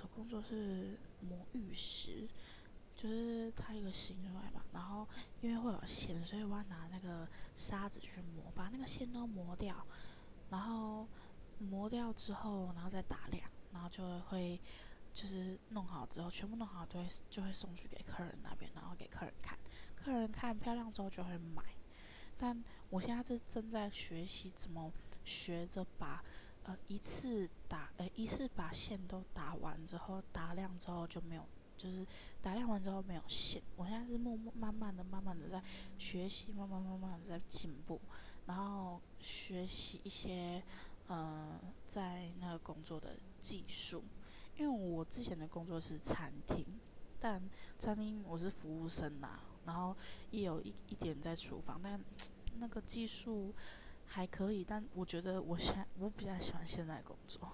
的工作是磨玉石，就是它一个形出来嘛，然后因为会有线，所以我要拿那个砂子去磨，把那个线都磨掉，然后磨掉之后，然后再打亮，然后就会就是弄好之后，全部弄好就会就会送去给客人那边，然后给客人看，客人看漂亮之后就会买。但我现在是正在学习怎么学着把。一次打，呃，一次把线都打完之后，打亮之后就没有，就是打亮完之后没有线。我现在是默默、慢慢的、慢慢的在学习，慢慢、慢慢的在进步，然后学习一些，呃，在那个工作的技术。因为我之前的工作是餐厅，但餐厅我是服务生呐，然后也有一一点在厨房，但 那个技术。还可以，但我觉得我现我比较喜欢现在工作。